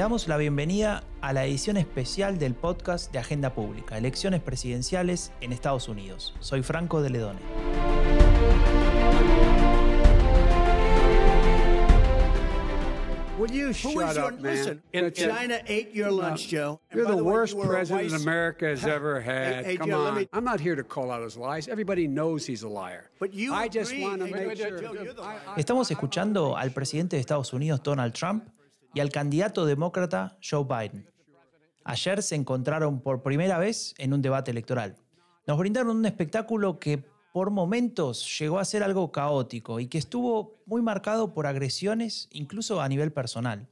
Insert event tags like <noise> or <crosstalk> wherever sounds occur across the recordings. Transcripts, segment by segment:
damos la bienvenida a la edición especial del podcast de Agenda Pública, Elecciones Presidenciales en Estados Unidos. Soy Franco de Ledone. Will you shut is your- up, man? listen, And- China ate your lunch, Joe. And You're by the way, worst you president vice- America has ever had. hey, Come Joe, on. me- I'm not here to call out his lies. Everybody knows he's a liar. But you I just agree- want to Hey, make sure. Joe, the. Estamos escuchando al presidente de Estados Unidos, Donald Trump, y al candidato demócrata, Joe Biden. Ayer se encontraron por primera vez en un debate electoral. Nos brindaron un espectáculo que por momentos llegó a ser algo caótico y que estuvo muy marcado por agresiones, incluso a nivel personal.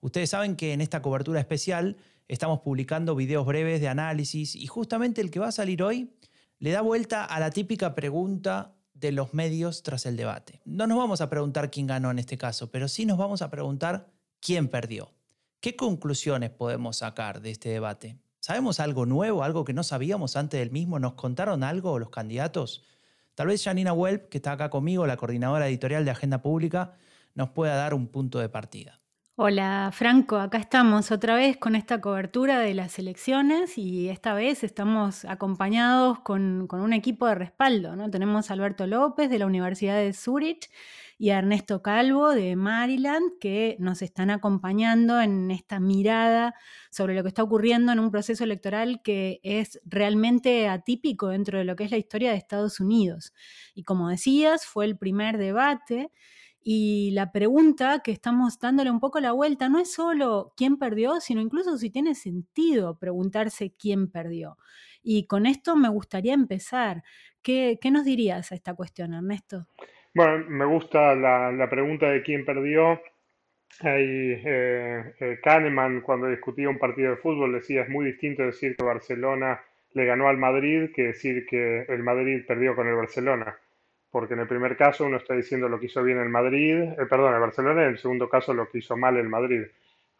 Ustedes saben que en esta cobertura especial estamos publicando videos breves de análisis y justamente el que va a salir hoy le da vuelta a la típica pregunta de los medios tras el debate. No nos vamos a preguntar quién ganó en este caso, pero sí nos vamos a preguntar quién perdió. ¿Qué conclusiones podemos sacar de este debate? ¿Sabemos algo nuevo, algo que no sabíamos antes del mismo? ¿Nos contaron algo los candidatos? Tal vez Janina Welp, que está acá conmigo, la coordinadora editorial de Agenda Pública, nos pueda dar un punto de partida. Hola Franco, acá estamos otra vez con esta cobertura de las elecciones y esta vez estamos acompañados con, con un equipo de respaldo. ¿no? Tenemos a Alberto López de la Universidad de Zurich y a Ernesto Calvo de Maryland que nos están acompañando en esta mirada sobre lo que está ocurriendo en un proceso electoral que es realmente atípico dentro de lo que es la historia de Estados Unidos. Y como decías, fue el primer debate. Y la pregunta que estamos dándole un poco la vuelta no es solo quién perdió, sino incluso si tiene sentido preguntarse quién perdió. Y con esto me gustaría empezar. ¿Qué, qué nos dirías a esta cuestión, Ernesto? Bueno, me gusta la, la pregunta de quién perdió. Ahí, eh, eh, Kahneman, cuando discutía un partido de fútbol, decía es muy distinto decir que Barcelona le ganó al Madrid que decir que el Madrid perdió con el Barcelona. Porque en el primer caso uno está diciendo lo que hizo bien el Madrid, eh, perdón, el Barcelona, y en el segundo caso lo que hizo mal el Madrid.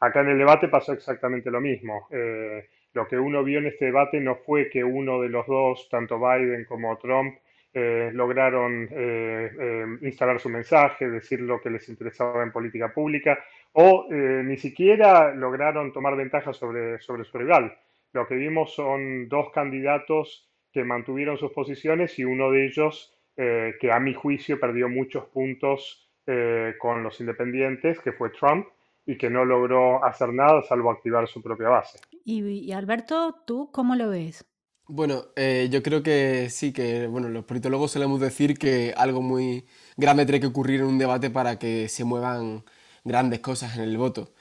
Acá en el debate pasó exactamente lo mismo. Eh, lo que uno vio en este debate no fue que uno de los dos, tanto Biden como Trump, eh, lograron eh, eh, instalar su mensaje, decir lo que les interesaba en política pública, o eh, ni siquiera lograron tomar ventaja sobre, sobre su rival. Lo que vimos son dos candidatos que mantuvieron sus posiciones y uno de ellos que a mi juicio perdió muchos puntos con los independientes, que fue Trump, y que no logró hacer nada salvo activar su propia base. Y Alberto, ¿tú cómo lo ves? Bueno, eh, yo creo que sí, que bueno, los politólogos solemos decir que algo muy grande tiene que ocurrir en un debate para que se muevan grandes cosas en el voto,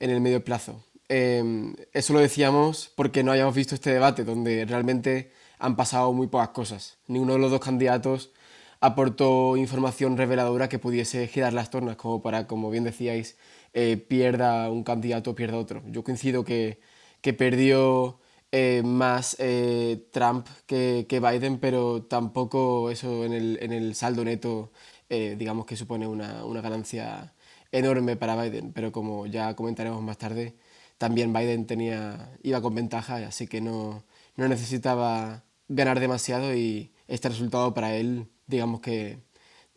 en el medio plazo. Eh, eso lo decíamos porque no hayamos visto este debate, donde realmente han pasado muy pocas cosas. Ninguno de los dos candidatos aportó información reveladora que pudiese girar las tornas, como para, como bien decíais, eh, pierda un candidato o pierda otro. Yo coincido que, que perdió eh, más eh, Trump que, que, Biden, pero tampoco eso en el, en el saldo neto, eh, digamos que supone una, una, ganancia enorme para Biden. Pero como ya comentaremos más tarde, también Biden tenía, iba con ventaja, así que no, no necesitaba ganar demasiado y este resultado para él, digamos que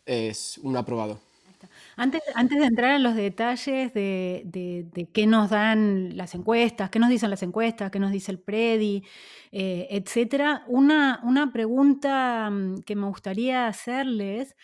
es un aprobado. Antes, antes, de entrar en los detalles de, de, qué nos dan las encuestas, qué nos dicen las encuestas, qué nos dice el PREDI, eh, etcétera, una, una, pregunta mm, que me gustaría hacerles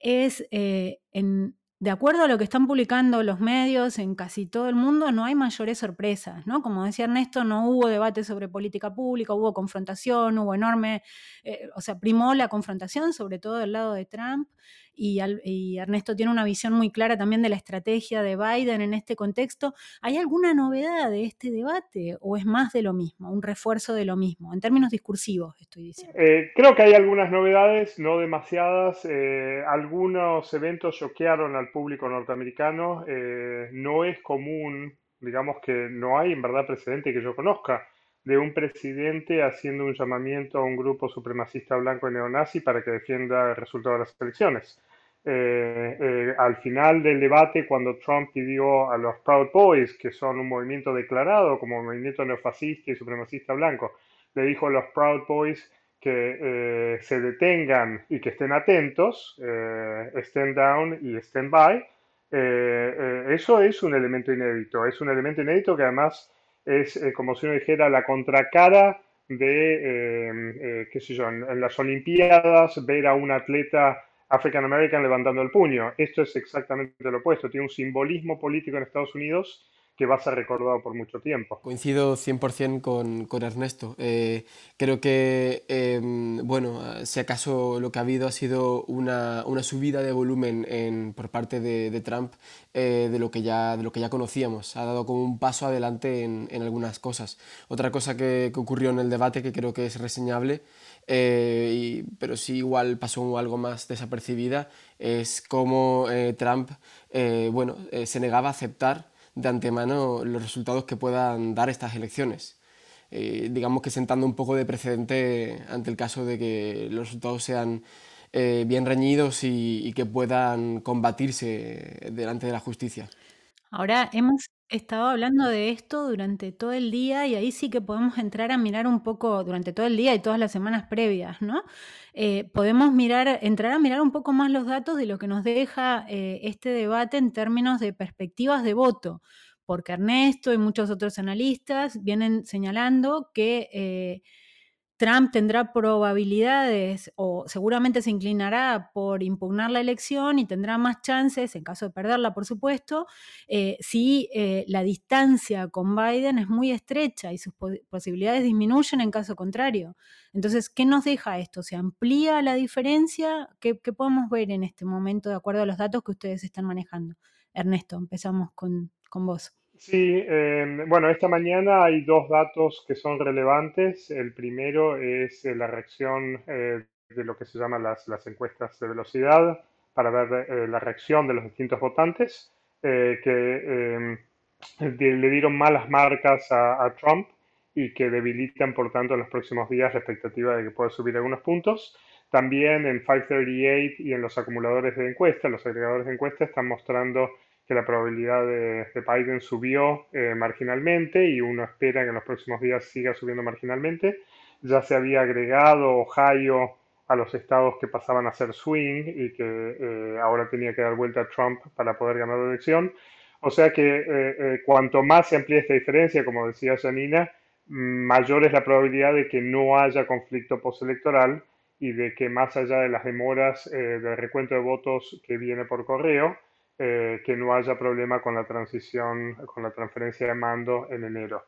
es, eh, en, de acuerdo a lo que están publicando los medios en casi todo el mundo, no hay mayores sorpresas, ¿no? Como decía Ernesto, no hubo debate sobre política pública, hubo confrontación, hubo enorme, eh, o sea, primó la confrontación, sobre todo del lado de Trump, y, Ernesto tiene una visión muy clara también de la estrategia de Biden en este contexto. ¿Hay alguna novedad de este debate o es más de lo mismo, un refuerzo de lo mismo, en términos discursivos estoy diciendo? Eh, creo que hay algunas novedades, no demasiadas. Eh, algunos eventos choquearon al público norteamericano. Eh, no es común, digamos que no hay en verdad precedente que yo conozca de un presidente haciendo un llamamiento a un grupo supremacista blanco neonazi para que defienda el resultado de las elecciones. Eh, eh, al final del debate, cuando Trump pidió a los Proud Boys, que son un movimiento declarado como movimiento neofascista y supremacista blanco, le dijo a los Proud Boys que eh, se detengan y que estén atentos, stand down y stand by, eso es un elemento inédito, es un elemento inédito que además es como si uno dijera la contracara de, qué sé yo, en, las Olimpiadas ver a un atleta African American levantando el puño. Esto es exactamente lo opuesto, tiene un simbolismo político en Estados Unidos que va a ser recordado por mucho tiempo. Coincido 100% con, con Ernesto. Eh, creo que, em, bueno, si acaso lo que ha habido ha sido una, una subida de volumen en, por parte de, de Trump eh, de, lo que ya, de lo que ya conocíamos. Ha dado como un paso adelante en, en algunas cosas. Otra cosa que, que, ocurrió en el debate que creo que es reseñable, eh, y, pero sí igual pasó algo más desapercibida, es cómo Trump, bueno, se negaba a aceptar de antemano los resultados que puedan dar estas elecciones. Eh, digamos que sentando un poco de precedente ante el caso de que los resultados sean eh, bien reñidos y, que puedan combatirse delante de la justicia. Ahora hemos estado hablando de esto durante todo el día y ahí sí que podemos entrar a mirar un poco durante todo el día y todas las semanas previas, ¿no? Eh, podemos mirar, entrar a mirar un poco más los datos de lo que nos deja eh, este debate en términos de perspectivas de voto, porque Ernesto y muchos otros analistas vienen señalando que eh, Trump tendrá probabilidades o seguramente se inclinará por impugnar la elección y tendrá más chances, en caso de perderla, por supuesto, eh, si eh, la distancia con Biden es muy estrecha y sus posibilidades disminuyen en caso contrario. Entonces, ¿qué nos deja esto? ¿Se amplía la diferencia? ¿Qué, podemos ver en este momento de acuerdo a los datos que ustedes están manejando? Ernesto, empezamos con, con vos. Sí, em, bueno, esta mañana hay dos datos que son relevantes. El primero es eh, la reacción eh, de lo que se llama las, las encuestas de velocidad para ver eh, la reacción de los distintos votantes que em, le dieron malas marcas a, Trump y que debilitan, por tanto, en los próximos días la expectativa de que pueda subir algunos puntos. También en 538 y en los acumuladores de encuestas, los agregadores de encuestas están mostrando que la probabilidad de, Biden subió eh, marginalmente y uno espera que en los próximos días siga subiendo marginalmente. Ya se había agregado Ohio a los estados que pasaban a ser swing y que eh, ahora tenía que dar vuelta a Trump para poder ganar la elección. O sea que eh, cuanto más se amplíe esta diferencia, como decía Janina, mayor es la probabilidad de que no haya conflicto postelectoral y de que más allá de las demoras del recuento de votos que viene por correo, eh, que no haya problema con la transición, con la transferencia de mando en enero.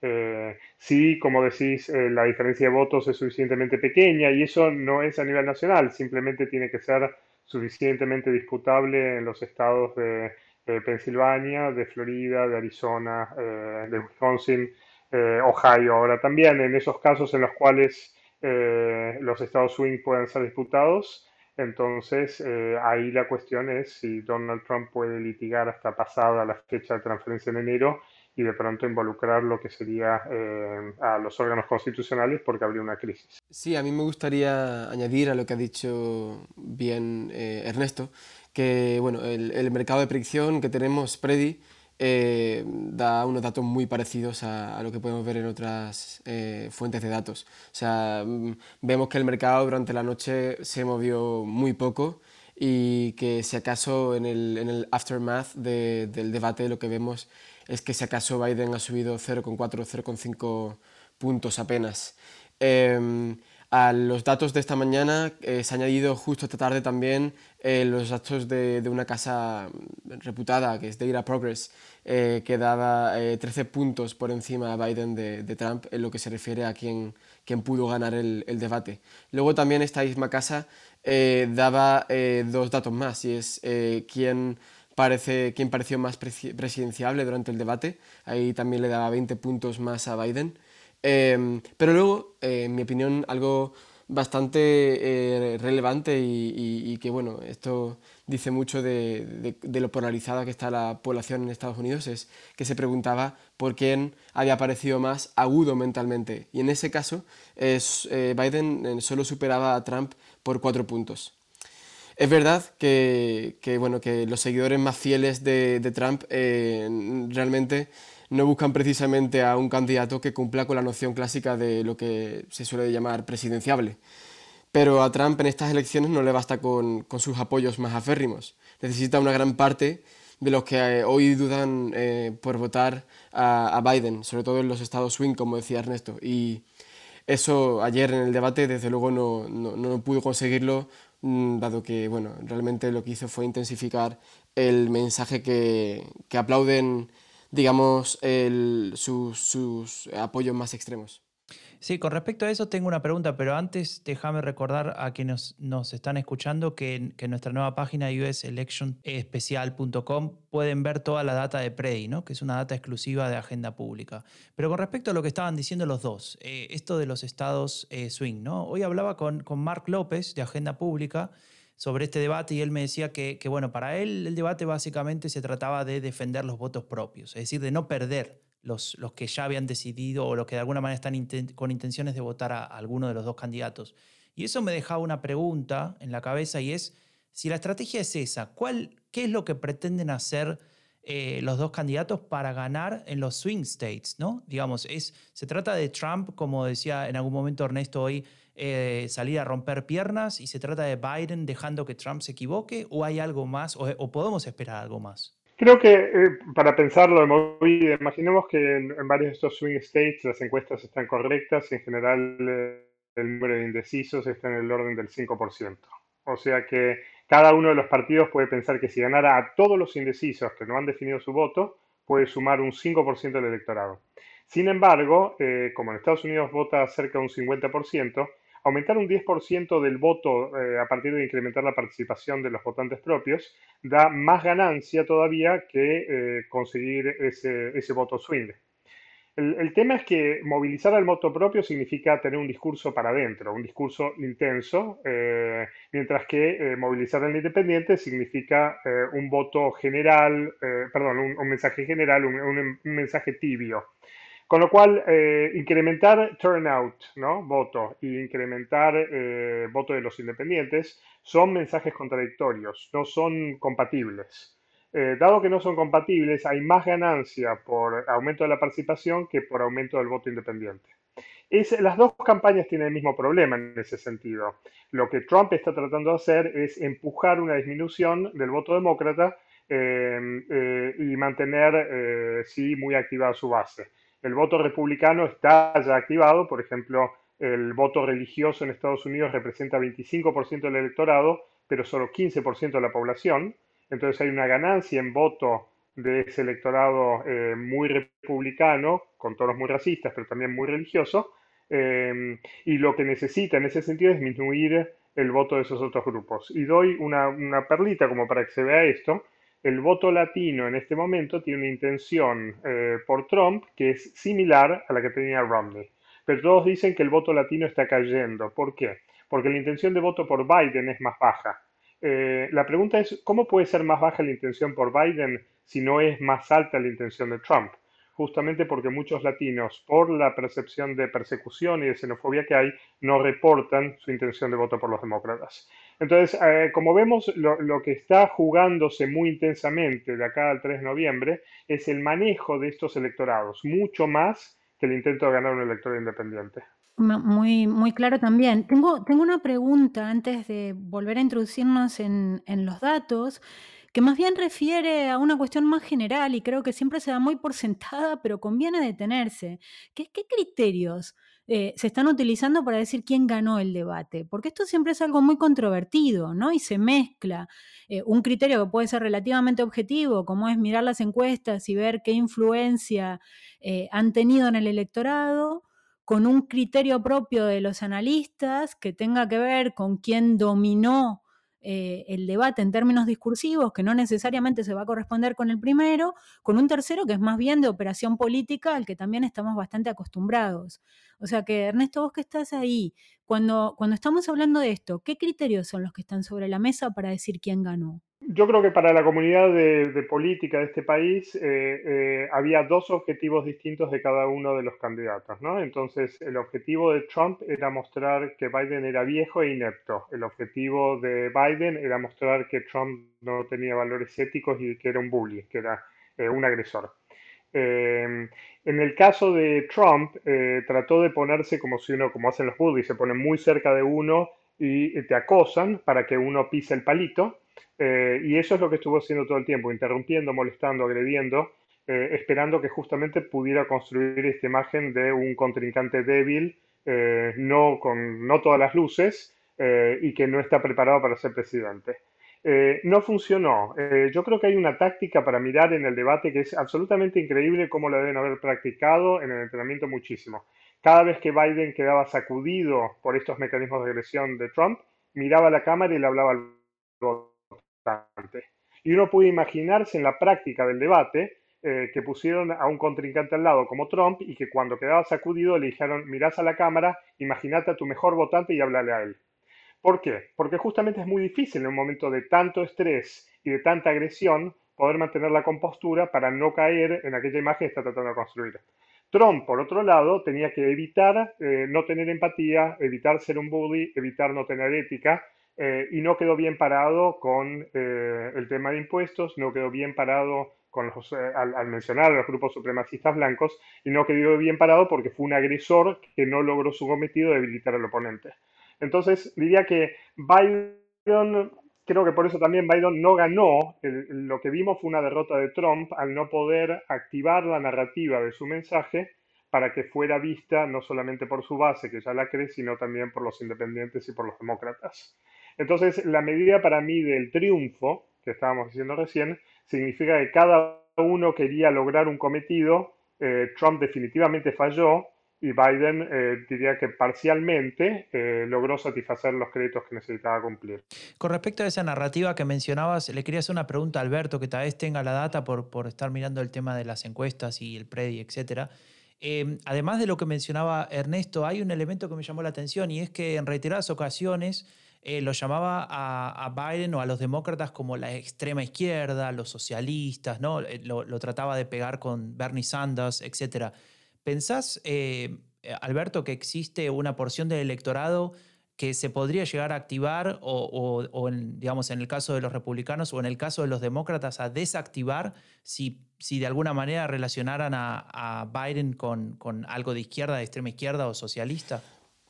Eh, sí, como decís, eh, la diferencia de votos es suficientemente pequeña y eso no es a nivel nacional, simplemente tiene que ser suficientemente disputable en los estados de, Pensilvania, de Florida, de Arizona, de Wisconsin, Ohio ahora también. En esos casos en los cuales los estados swing pueden ser disputados, entonces, eh, ahí la cuestión es si Donald Trump puede litigar hasta pasada la fecha de transferencia en enero y de pronto involucrar lo que sería eh, a los órganos constitucionales porque habría una crisis. Sí, a mí me gustaría añadir a lo que ha dicho bien eh, Ernesto, que bueno, el, el, mercado de predicción que tenemos, Predi, eh, da unos datos muy parecidos a, lo que podemos ver en otras eh, fuentes de datos. O sea, mm, vemos que el mercado durante la noche se movió muy poco y que si acaso en el, aftermath del debate lo que vemos es que si acaso Biden ha subido 0,4 0,5 puntos apenas. Em, a los datos de esta mañana eh, se ha añadido justo esta tarde también eh, los datos de, una casa reputada que es Data Progress, eh, que daba 13 puntos por encima a Biden de, Trump en lo que se refiere a quién, quién pudo ganar el, debate. Luego también esta misma casa daba dos datos más y es quién, parece, quién pareció más presidenciable durante el debate. Ahí también le daba 20 puntos más a Biden. Em, pero luego, eh, en mi opinión, algo bastante eh, relevante y, que, bueno, esto dice mucho de, lo polarizada que está la población en Estados Unidos, es que se preguntaba por quién había parecido más agudo mentalmente. Y en ese caso, es, eh, Biden solo superaba a Trump por cuatro puntos. Es verdad que, bueno, que los seguidores más fieles de, de Trump realmente no buscan precisamente a un candidato que cumpla con la noción clásica de lo que se suele llamar presidenciable. Pero a Trump en estas elecciones no le basta con, sus apoyos más aférrimos. Necesita una gran parte de los que eh, hoy dudan eh, por votar a, a, Biden, sobre todo en los estados swing, como decía Ernesto. Y eso ayer en el debate, desde luego, no, no, no pudo conseguirlo, mm, dado que, bueno, realmente lo que hizo fue intensificar el mensaje que, que aplauden, digamos, sus, apoyos más extremos. Sí, con respecto a eso tengo una pregunta, pero antes déjame recordar a quienes nos, están escuchando que en nuestra nueva página uselectionespecial.com pueden ver toda la data de Predi, ¿no? que es una data exclusiva de agenda pública. Pero con respecto a lo que estaban diciendo los dos, eh, esto de los estados eh, swing, ¿no? hoy hablaba con, con Mark López de Agenda Pública sobre este debate y él me decía que, bueno, para él el debate básicamente se trataba de defender los votos propios, es decir, de no perder los, los que ya habían decidido o los que de alguna manera están con intenciones de votar a, a alguno de los dos candidatos. Y eso me dejaba una pregunta en la cabeza y es, si la estrategia es esa, ¿cuál, ¿qué es lo que pretenden hacer eh, los dos candidatos para ganar en los swing states? ¿no? Digamos, es, ¿se trata de Trump, como decía en algún momento Ernesto hoy, eh, salir a romper piernas y se trata de Biden dejando que Trump se equivoque o hay algo más o, podemos esperar algo más? Creo que eh, para pensarlo imaginemos que en, en, varios de estos swing states las encuestas están correctas y en general eh, el número de indecisos está en el orden del 5%. O sea que cada uno de los partidos puede pensar que si ganara a todos los indecisos que no han definido su voto, puede sumar un 5% del electorado. Sin embargo, eh, como en Estados Unidos vota cerca de un 50%, Aumentar un 10% del voto eh, a partir de incrementar la participación de los votantes propios da más ganancia todavía que eh, conseguir ese, voto swing. El, el, tema es que movilizar al voto propio significa tener un discurso para adentro, un discurso intenso, eh, mientras que movilizar al independiente significa un voto general, perdón, un, mensaje general, un mensaje tibio. Con lo cual, eh, incrementar turnout, ¿no? voto, y incrementar eh, voto de los independientes son mensajes contradictorios, no son compatibles. Eh, dado que no son compatibles, hay más ganancia por aumento de la participación que por aumento del voto independiente. Las dos campañas tienen el mismo problema en ese sentido. Lo que Trump está tratando de hacer es empujar una disminución del voto demócrata y mantener, sí, muy activada su base el voto republicano está ya activado, por ejemplo, el voto religioso en Estados Unidos representa 25% del electorado, pero solo 15% de la población, entonces hay una ganancia en voto de ese electorado eh, muy republicano, con tonos muy racistas, pero también muy religioso, eh, y lo que necesita en ese sentido es disminuir el voto de esos otros grupos. Y doy una, una perlita como para que se vea esto, el voto latino en este momento tiene una intención eh, por Trump que es similar a la que tenía Romney. Pero todos dicen que el voto latino está cayendo. ¿Por qué? Porque la intención de voto por Biden es más baja. Eh, la pregunta es, ¿cómo puede ser más baja la intención por Biden si no es más alta la intención de Trump? Justamente porque muchos latinos, por la percepción de persecución y de xenofobia que hay, no reportan su intención de voto por los demócratas. Entonces, eh, como vemos, lo, lo, que está jugándose muy intensamente de acá al 3 de noviembre es el manejo de estos electorados, mucho más que el intento de ganar un elector independiente. Muy, muy claro también. Tengo, tengo una pregunta antes de volver a introducirnos en, en los datos que más bien refiere a una cuestión más general y creo que siempre se da muy por sentada, pero conviene detenerse. ¿Qué, qué criterios eh, se están utilizando para decir quién ganó el debate, porque esto siempre es algo muy controvertido, ¿no? Y se mezcla eh, un criterio que puede ser relativamente objetivo, como es mirar las encuestas y ver qué influencia eh, han tenido en el electorado, con un criterio propio de los analistas que tenga que ver con quién dominó eh, el debate en términos discursivos, que no necesariamente se va a corresponder con el primero, con un tercero que es más bien de operación política, al que también estamos bastante acostumbrados. O sea que, Ernesto, vos que estás ahí, cuando, cuando estamos hablando de esto, ¿qué criterios son los que están sobre la mesa para decir quién ganó? Yo creo que para la comunidad de, política de este país eh, eh, había dos objetivos distintos de cada uno de los candidatos, ¿no? Entonces, el objetivo de Trump era mostrar que Biden era viejo e inepto. El objetivo de Biden era mostrar que Trump no tenía valores éticos y que era un bully, que era eh, un agresor. En el caso de Trump, trató de ponerse como si uno, como hacen los bullies, se pone muy cerca de uno y te acosan para que uno pise el palito. Eh, y eso es lo que estuvo haciendo todo el tiempo, interrumpiendo, molestando, agrediendo, eh, esperando que justamente pudiera construir esta imagen de un contrincante débil, eh, no con no todas las luces y que no está preparado para ser presidente. No funcionó. Yo creo que hay una táctica para mirar en el debate que es absolutamente increíble cómo la deben haber practicado en el entrenamiento muchísimo. Cada vez que Biden quedaba sacudido por estos mecanismos de agresión de Trump, miraba a la cámara y le hablaba al Y uno puede imaginarse en la práctica del debate eh, que pusieron a un contrincante al lado como Trump y que cuando quedaba sacudido le dijeron, mirás a la cámara, imagínate a tu mejor votante y háblale a él. ¿Por qué? Porque justamente es muy difícil en un momento de tanto estrés y de tanta agresión poder mantener la compostura para no caer en aquella imagen que está tratando de construir. Trump, por otro lado, tenía que evitar eh, no tener empatía, evitar ser un bully, evitar no tener ética, eh, y no quedó bien parado con eh, el tema de impuestos, no quedó bien parado con los, eh, al, mencionar a los grupos supremacistas blancos, y no quedó bien parado porque fue un agresor que no logró su cometido de debilitar al oponente. Entonces, diría que Biden, creo que por eso también Biden no ganó. Lo que vimos fue una derrota de Trump al no poder activar la narrativa de su mensaje para que fuera vista no solamente por su base, que ya la cree, sino también por los independientes y por los demócratas. Entonces, la medida para mí del triunfo, que estábamos diciendo recién, significa que cada uno quería lograr un cometido. eh, Trump definitivamente falló y Biden eh, diría que parcialmente eh, logró satisfacer los créditos que necesitaba cumplir. Con respecto a esa narrativa que mencionabas, le quería hacer una pregunta a Alberto, que tal vez tenga la data por, por estar mirando el tema de las encuestas y el PREDI, etc. Eh, además de lo que mencionaba Ernesto, hay un elemento que me llamó la atención y es que en reiteradas ocasiones eh, lo llamaba a, Biden o a los demócratas como la extrema izquierda, los socialistas, ¿no? Eh, Lo, trataba de pegar con Bernie Sanders, etc. ¿Pensás, eh, Alberto, que existe una porción del electorado que se podría llegar a activar o, o- en, digamos, en el caso de los republicanos o en el caso de los demócratas a desactivar si, si de alguna manera relacionaran a, Biden con, con algo de izquierda, de extrema izquierda o socialista?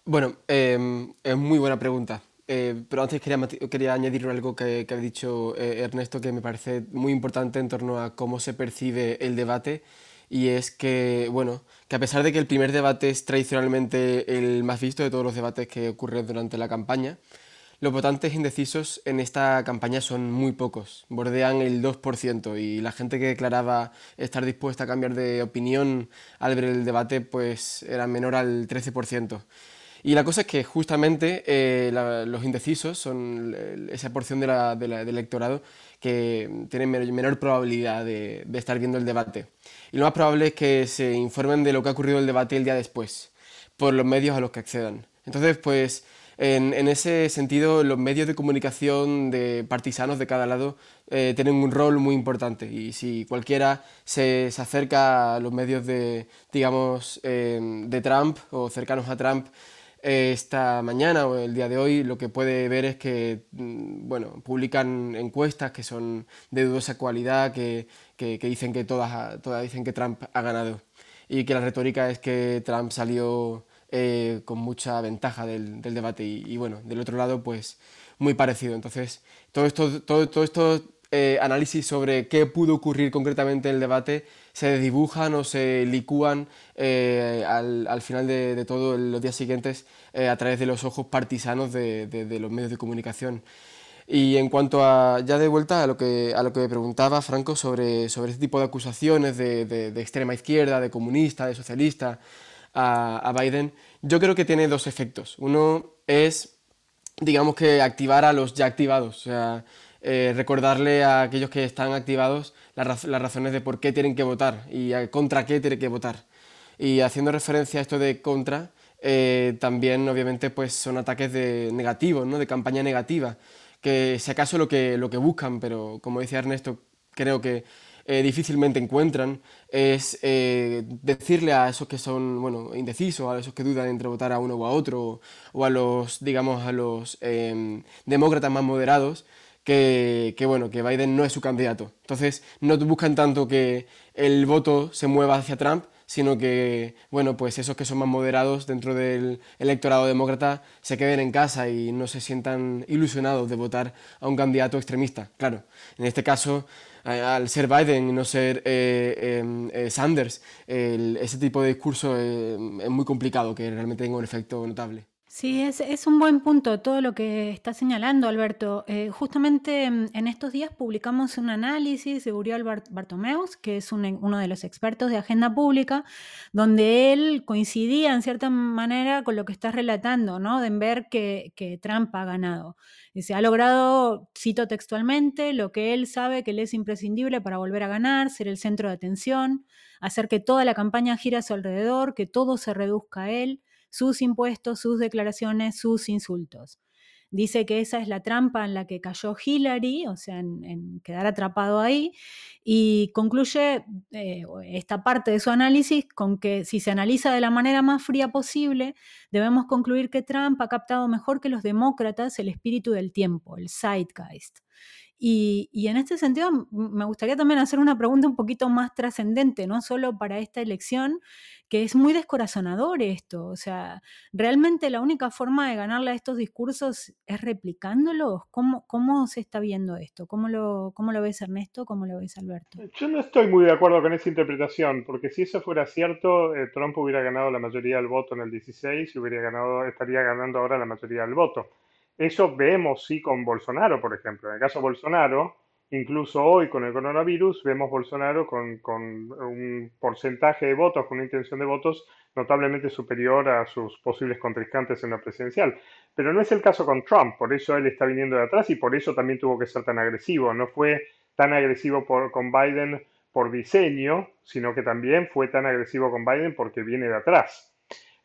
Bueno, eh, es muy buena pregunta. Eh, pero antes quería, quería añadir algo que, que ha dicho eh, Ernesto que me parece muy importante en torno a cómo se percibe el debate. Y es que, bueno, que a pesar de que el primer debate es tradicionalmente el más visto de todos los debates que ocurren durante la campaña, los votantes indecisos en esta campaña son muy pocos, bordean el 2% y la gente que declaraba estar dispuesta a cambiar de opinión al ver el debate pues era menor al 13%. Y la cosa es que justamente eh, la- los indecisos son esa porción de la- de la- del electorado que tienen menor, probabilidad de, de estar viendo el debate. Y lo más probable es que se informen de lo que ha ocurrido el debate el día después, por los medios a los que accedan. Entonces, pues, en, en ese sentido, los medios de comunicación de partisanos de cada lado eh, tienen un rol muy importante. Y si cualquiera se, se acerca a los medios de, digamos, eh, de Trump o cercanos a Trump, esta mañana o el día de hoy lo que puede ver es que mm, bueno, publican encuestas que son de dudosa cualidad, que, que- dicen que todas, todas dicen que Trump ha ganado y que la retórica es que Trump salió eh, con mucha ventaja del, del debate y, y, bueno, del otro lado pues muy parecido. Entonces, todo esto, todo, todo esto eh, análisis sobre qué pudo ocurrir concretamente en el debate se dibujan o se licúan eh, al, al final de, de todo los días siguientes eh, a través de los ojos partisanos de, de- de los medios de comunicación. Y en cuanto a, ya de vuelta a lo que, a lo que me preguntaba Franco sobre, sobre este tipo de acusaciones de extrema izquierda, de comunista, de socialista a, a Biden, yo creo que tiene dos efectos. Uno es digamos que activar a los ya activados, o sea, eh, recordarle a aquellos que están activados las, raz- las razones de por qué tienen que votar y contra qué tienen que votar. Y haciendo referencia a esto de contra, eh, también obviamente pues son ataques de negativos, ¿no? de campaña negativa, que si acaso lo que, lo que buscan, pero como decía Ernesto, creo que eh, difícilmente encuentran, es eh, decirle a esos que son bueno, indecisos, a esos que dudan entre votar a uno o a otro, o a los, digamos, a los eh, demócratas más moderados, que, que, bueno, que Biden no es su candidato. Entonces, no buscan tanto que el voto se mueva hacia Trump, sino que, bueno, pues esos que son más moderados dentro del electorado demócrata se queden en casa y no se sientan ilusionados de votar a un candidato extremista. Claro, en este caso, al ser Biden y no ser eh, eh, Sanders, ese tipo de discurso eh, es muy complicado que realmente tenga un efecto notable. Sí, es, un buen punto todo lo que está señalando Alberto. Eh, justamente mm, en estos días publicamos un análisis de Uriel Bartomeus, que es uno de los expertos de agenda pública, donde él coincidía en cierta manera con lo que estás relatando, ¿no? De ver que, que Trump ha ganado. Y se ha logrado, cito textualmente, lo que él sabe que le es imprescindible para volver a ganar, ser el centro de atención, hacer que toda la campaña gire a su alrededor, que todo se reduzca a él sus impuestos, sus declaraciones, sus insultos. Dice que esa es la trampa en la que cayó Hillary, o sea, en, quedar atrapado ahí, y concluye eh, esta parte de su análisis con que si se analiza de la manera más fría posible, debemos concluir que Trump ha captado mejor que los demócratas el espíritu del tiempo, el zeitgeist. Y, en este sentido, me gustaría también hacer una pregunta un poquito más trascendente, no solo para esta elección, que es muy descorazonador esto. O sea, ¿realmente la única forma de ganarle a estos discursos es replicándolos? ¿Cómo, cómo se está viendo esto? ¿Cómo lo, ¿Cómo lo ves Ernesto? ¿Cómo lo ves Alberto? Yo no estoy muy de acuerdo con esa interpretación, porque si eso fuera cierto, eh, Trump hubiera ganado la mayoría del voto en el 16 y hubiera ganado, estaría ganando ahora la mayoría del voto. Eso vemos sí con Bolsonaro, por ejemplo. En el caso de Bolsonaro, incluso hoy con el coronavirus, vemos Bolsonaro con, un porcentaje de votos, con una intención de votos notablemente superior a sus posibles contrincantes en la presidencial. Pero no es el caso con Trump, por eso él está viniendo de atrás y por eso también tuvo que ser tan agresivo. No fue tan agresivo con Biden por diseño, sino que también fue tan agresivo con Biden porque viene de atrás.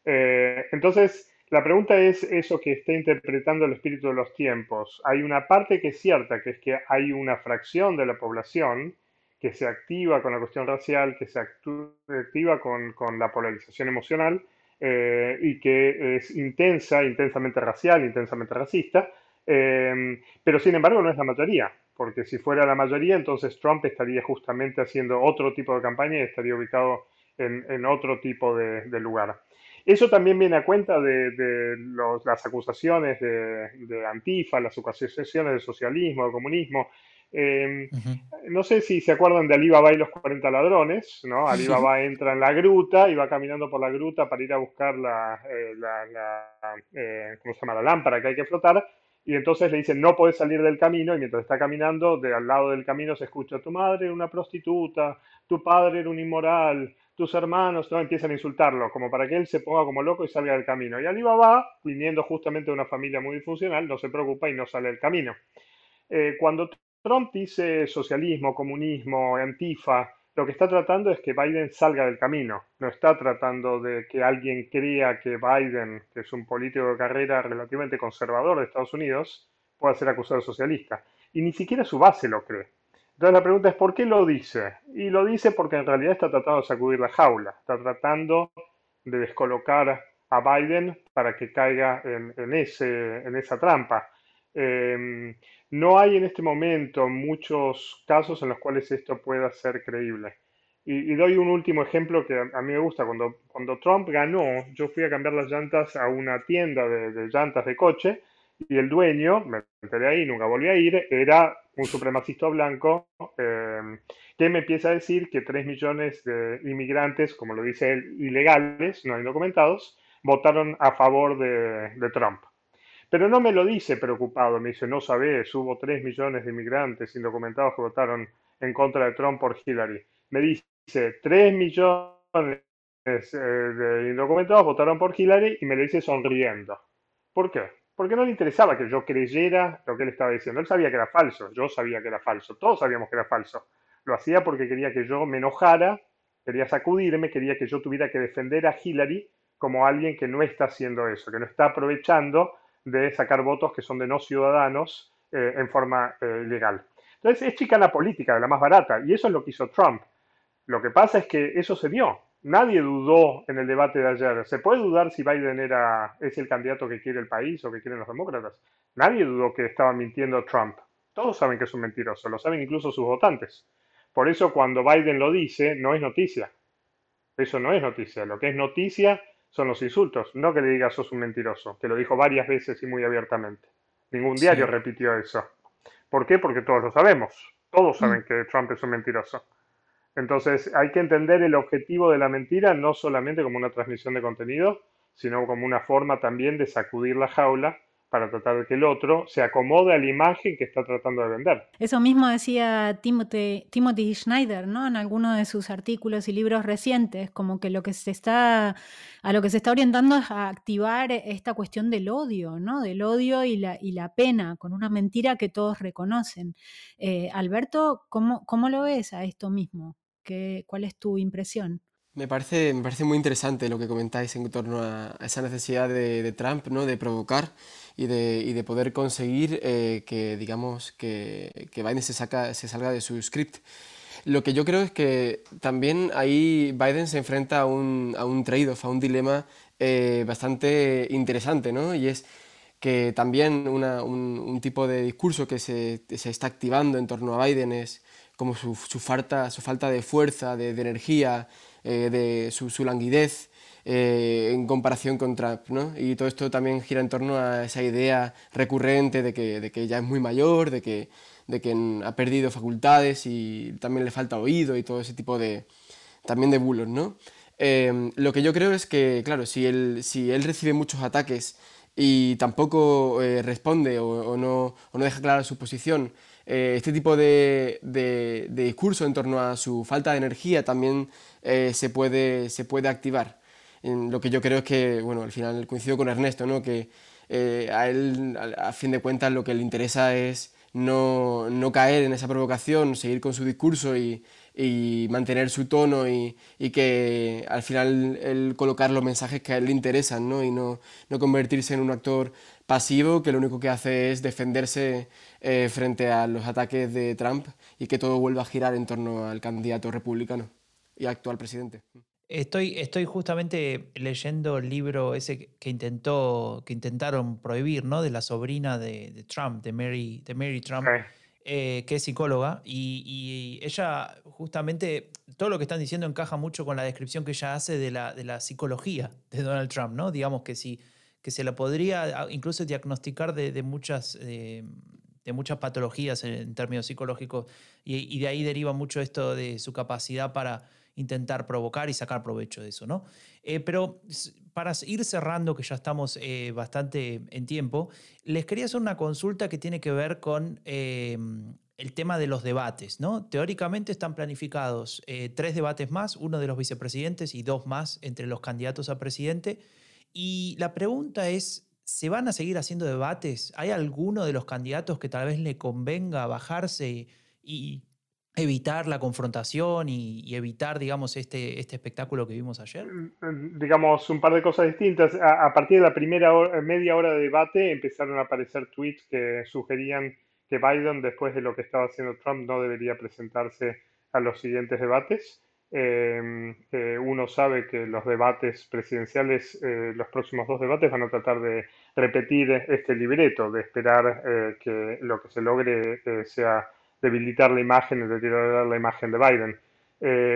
Eh, entonces, la pregunta es eso que está interpretando el espíritu de los tiempos. Hay una parte que es cierta, que es que hay una fracción de la población que se activa con la cuestión racial, que se activa con, la polarización emocional eh, y que es intensa, intensamente racial, intensamente racista, eh, pero sin embargo no es la mayoría, porque si fuera la mayoría, entonces Trump estaría justamente haciendo otro tipo de campaña y estaría ubicado en, otro tipo de lugar. Eso también viene a cuenta de, las acusaciones de, Antifa, las acusaciones de socialismo, de comunismo. Em, no sé si se acuerdan de Alibaba y los 40 ladrones, ¿no? Alibaba entra en la gruta y va caminando por la gruta para ir a buscar la, eh, eh, ¿cómo se llama? la lámpara que hay que flotar y entonces le dicen no puedes salir del camino y mientras está caminando, de al lado del camino se escucha tu madre era una prostituta, tu padre era un inmoral, tus hermanos, ¿no? empiezan a insultarlo, como para que él se ponga como loco y salga del camino. Y Alibaba, viniendo justamente de una familia muy disfuncional, no se preocupa y no sale del camino. Eh, cuando Trump dice socialismo, comunismo, antifa, lo que está tratando es que Biden salga del camino. No está tratando de que alguien crea que Biden, que es un político de carrera relativamente conservador de Estados Unidos, pueda ser acusado de socialista. Y ni siquiera su base lo cree. Entonces la pregunta es, ¿por qué lo dice? Y lo dice porque en realidad está tratando de sacudir la jaula, está tratando de descolocar a Biden para que caiga en, ese, en esa trampa. Em, no hay en este momento muchos casos en los cuales esto pueda ser creíble. Y, doy un último ejemplo que a, mí me gusta. Cuando, cuando Trump ganó, yo fui a cambiar las llantas a una tienda de llantas de coche y el dueño, me enteré ahí, nunca volví a ir, era un supremacista blanco eh, que me empieza a decir que 3 millones de inmigrantes, como lo dice él, ilegales, no indocumentados, votaron a favor de, Trump. Pero no me lo dice preocupado, me dice, no sabes, hubo 3 millones de inmigrantes indocumentados que votaron en contra de Trump por Hillary. Me dice, 3 millones eh, de indocumentados votaron por Hillary y me lo dice sonriendo. ¿Por qué? Porque no le interesaba que yo creyera lo que él estaba diciendo. Él sabía que era falso, yo sabía que era falso, todos sabíamos que era falso. Lo hacía porque quería que yo me enojara, quería sacudirme, quería que yo tuviera que defender a Hillary como alguien que no está haciendo eso, que no está aprovechando de sacar votos que son de no ciudadanos eh, en forma eh, ilegal. Entonces es chicana política, de la más barata, y eso es lo que hizo Trump. Lo que pasa es que eso se dio. Nadie dudó en el debate de ayer. ¿Se puede dudar si Biden era, es el candidato que quiere el país o que quieren los demócratas? Nadie dudó que estaba mintiendo Trump. Todos saben que es un mentiroso, lo saben incluso sus votantes. Por eso cuando Biden lo dice, no es noticia. Eso no es noticia. Lo que es noticia son los insultos, no que le digas sos un mentiroso, que lo dijo varias veces y muy abiertamente. Ningún diario Sí. repitió eso. ¿Por qué? Porque todos lo sabemos. Todos Mm. saben que Trump es un mentiroso. Entonces hay que entender el objetivo de la mentira no solamente como una transmisión de contenido, sino como una forma también de sacudir la jaula para tratar de que el otro se acomode a la imagen que está tratando de vender. Eso mismo decía Timothy, Schneider, ¿no? En alguno de sus artículos y libros recientes, como que lo que se está, a lo que se está orientando es a activar esta cuestión del odio, ¿no? Del odio y la, y la pena, con una mentira que todos reconocen. Eh, Alberto, ¿cómo, ¿cómo lo ves a esto mismo? ¿Qué, ¿Cuál es tu impresión? Me parece, me parece muy interesante lo que comentáis en torno a esa necesidad de, de Trump, ¿no? De provocar y de, y de poder conseguir eh, que, digamos, que, que Biden se, saca, se salga de su script. Lo que yo creo es que también ahí Biden se enfrenta a un, a un trade-off, a un dilema eh, bastante interesante, ¿no? Y es que también una- un, un tipo de discurso que se, se está activando en torno a Biden es como su, su falta, su falta de fuerza, de, de energía, eh, de su, su languidez eh, en comparación con Trump, ¿no? Y todo esto también gira en torno a esa idea recurrente de que, de que ya es muy mayor, de que, de que ha perdido facultades y también le falta oído y todo ese tipo de, también de bulos, ¿no? Eh, lo que yo creo es que, claro, si él, si él recibe muchos ataques y tampoco eh, responde o, o no, o no deja clara su posición, eh, este tipo de, de- de discurso en torno a su falta de energía también eh, se, puede, se puede activar. En lo que yo creo es que, bueno, al final coincido con Ernesto, ¿no? Que eh, a él, a, a fin de cuentas, lo que le interesa es no, no caer en esa provocación, seguir con su discurso y, y mantener su tono y, y que al final él colocar los mensajes que a él le interesan, ¿no? Y no, no convertirse en un actor pasivo que lo único que hace es defenderse eh, frente a los ataques de Trump y que todo vuelva a girar en torno al candidato republicano y actual presidente. Estoy, estoy justamente leyendo el libro ese que- intentó, que intentaron prohibir, ¿no? De la sobrina de, de Trump, de Mary, de Mary Trump, eh, que es psicóloga, y, y ella justamente, todo lo que están diciendo encaja mucho con la descripción que ella hace de la, de la psicología de Donald Trump, ¿no? Digamos que sí, que se la podría ah, incluso diagnosticar de, de muchas, eh, de muchas patologías en, en términos psicológicos, y, y de ahí deriva mucho esto de su capacidad para intentar provocar y sacar provecho de eso, ¿no? Eh, pero para ir cerrando, que ya estamos eh, bastante en tiempo, les quería hacer una consulta que tiene que ver con eh, el tema de los debates, ¿no? Teóricamente están planificados eh, tres debates más, uno de los vicepresidentes y dos más entre los candidatos a presidente. Y la pregunta es, ¿se van a seguir haciendo debates? ¿Hay alguno de los candidatos que tal vez le convenga bajarse y evitar la confrontación y, evitar, digamos, este, este espectáculo que vimos ayer? Mm, digamos, un par de cosas distintas. A, partir de la primera hora- media hora de debate empezaron a aparecer tweets que sugerían que Biden, después de lo que estaba haciendo Trump, no debería presentarse a los siguientes debates. Eh, eh, uno sabe que los debates presidenciales, eh, los próximos dos debates, van a tratar de repetir este libreto, de esperar eh, que lo que se logre eh, sea debilitar la imagen y la imagen de Biden.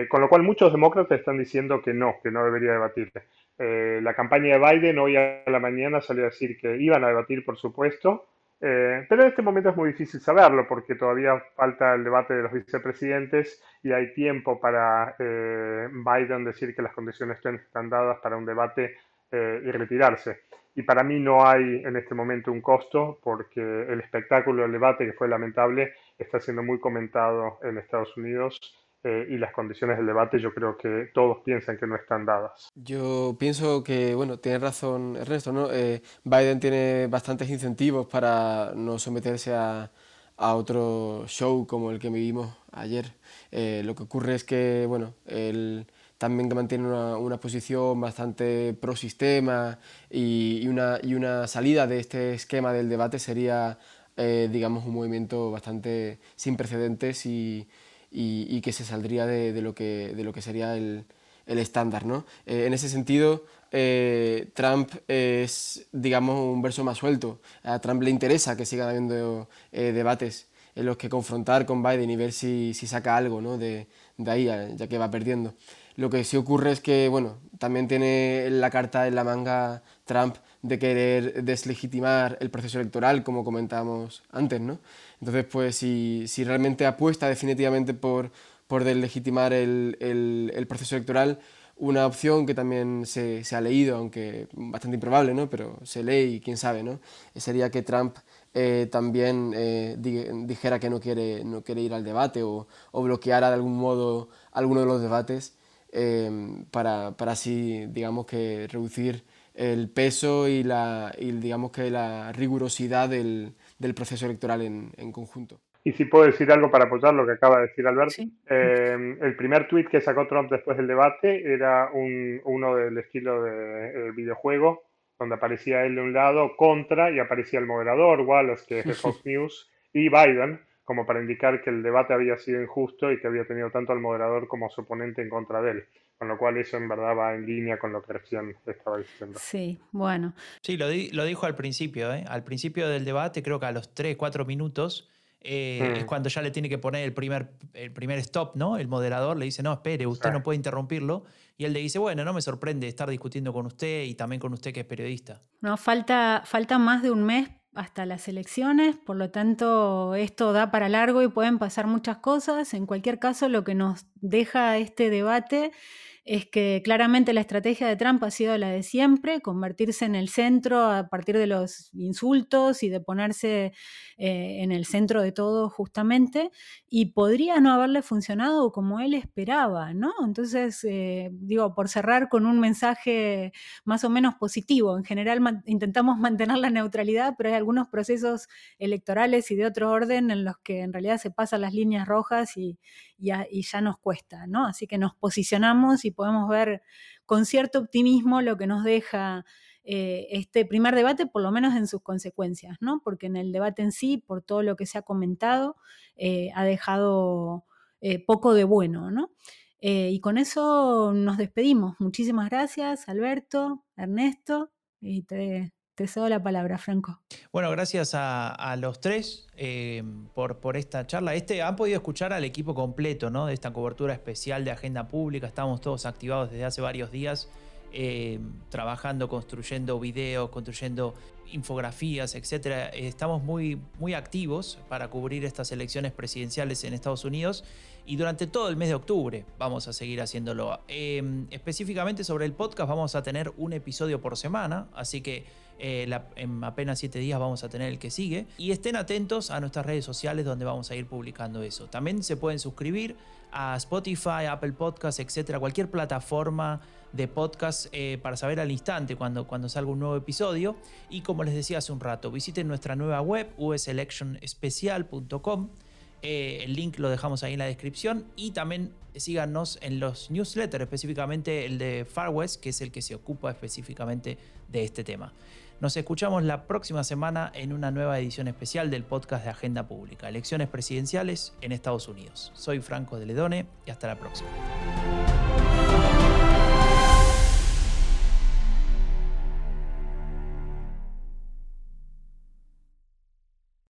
Con lo cual muchos demócratas están diciendo que no, que no debería debatirse. Eh, la campaña de Biden hoy a la mañana salió a decir que iban a debatir, por supuesto, eh, pero en este momento es muy difícil saberlo porque todavía falta el debate de los vicepresidentes y hay tiempo para eh, Biden decir que las condiciones están, dadas para un debate eh, y retirarse. Y para mí no hay en este momento un costo porque el espectáculo del debate, que fue lamentable, está siendo muy comentado en Estados Unidos eh, y las condiciones del debate yo creo que todos piensan que no están dadas. Yo pienso que, bueno, tiene razón Ernesto, ¿no? Eh, Biden tiene bastantes incentivos para no someterse a, a otro show como el que vivimos ayer. Eh, lo que ocurre es que, bueno, él también mantiene una, una posición bastante pro sistema y, y una, y una salida de este esquema del debate sería, eh, digamos, un movimiento bastante sin precedentes y, y- y que se saldría de, de lo, que, de lo que sería el, el estándar, ¿no? Eh, en ese sentido, eh, Trump es, digamos, un verso más suelto. A Trump le interesa que sigan habiendo eh, debates en los que confrontar con Biden y ver si, si saca algo ¿no? de, de ahí, ya que va perdiendo. Lo que sí ocurre es que, bueno, también tiene la carta en la manga Trump de querer deslegitimar el proceso electoral, como comentábamos antes, ¿no? Entonces, pues si, si realmente apuesta definitivamente por, por deslegitimar el, el, proceso electoral, una opción que también se, se, ha leído, aunque bastante improbable, ¿no? pero se lee y quién sabe, ¿no? sería que Trump eh, también eh, dijera que no quiere, no quiere ir al debate o, o bloqueara de algún modo alguno de los debates eh, para, para, así, digamos que reducir el peso y, la, y digamos que la rigurosidad del, del proceso electoral en, en conjunto. Y si puedo decir algo para apoyar lo que acaba de decir Alberto, sí. eh, el primer tuit que sacó Trump después del debate era un, uno del estilo de eh, videojuego, donde aparecía él de un lado contra y aparecía el moderador, Wallace, que es de Fox <laughs> News, y Biden, como para indicar que el debate había sido injusto y que había tenido tanto al moderador como a su oponente en contra de él. Con lo cual eso en verdad va en línea con lo que recién estaba diciendo. Sí, bueno. Sí, lo, di lo dijo al principio. ¿eh? Al principio del debate, creo que a los 3, 4 minutos, eh, mm. es cuando ya le tiene que poner el primer, el primer stop, ¿no? El moderador le dice, no, espere, usted sí. no puede interrumpirlo. Y él le dice, bueno, no me sorprende estar discutiendo con usted y también con usted que es periodista. No, falta, falta más de un mes hasta las elecciones, por lo tanto esto da para largo y pueden pasar muchas cosas. En cualquier caso, lo que nos deja este debate es que claramente la estrategia de Trump ha sido la de siempre, convertirse en el centro a partir de los insultos y de ponerse eh, en el centro de todo justamente, y podría no haberle funcionado como él esperaba, ¿no? Entonces, eh, digo, por cerrar con un mensaje más o menos positivo, en general intentamos mantener la neutralidad, pero hay algunos procesos electorales y de otro orden en los que en realidad se pasan las líneas rojas y, y, y ya nos cuesta, ¿no? Así que nos posicionamos y podemos ver con cierto optimismo lo que nos deja eh, este primer debate, por lo menos en sus consecuencias, ¿no? Porque en el debate en sí, por todo lo que se ha comentado, eh, ha dejado eh, poco de bueno, ¿no? Y con eso nos despedimos. Muchísimas gracias, Alberto, Ernesto, y te, te cedo la palabra, Franco. Bueno, gracias a, los tres eh, por, por, esta charla. Este, han podido escuchar al equipo completo ¿no? de esta cobertura especial de agenda pública. Estamos todos activados desde hace varios días, eh, trabajando, construyendo videos, construyendo infografías, etc. Estamos muy, muy activos para cubrir estas elecciones presidenciales en Estados Unidos y durante todo el mes de octubre vamos a seguir haciéndolo. Eh, específicamente sobre el podcast vamos a tener un episodio por semana, así que eh, en apenas 7 días vamos a tener el que sigue. Y estén atentos a nuestras redes sociales donde vamos a ir publicando eso. También se pueden suscribir a Spotify, Apple Podcasts, etcétera, cualquier plataforma de podcast eh, para saber al instante cuando, cuando salga un nuevo episodio. Y como les decía hace un rato, visiten nuestra nueva web, uselectionespecial.com. Eh, el link lo dejamos ahí en la descripción y también síganos en los newsletters, específicamente el de Far West, que es el que se ocupa específicamente de este tema. Nos escuchamos la próxima semana en una nueva edición especial del podcast de Agenda Pública, elecciones presidenciales en Estados Unidos. Soy Franco de Ledone y hasta la próxima.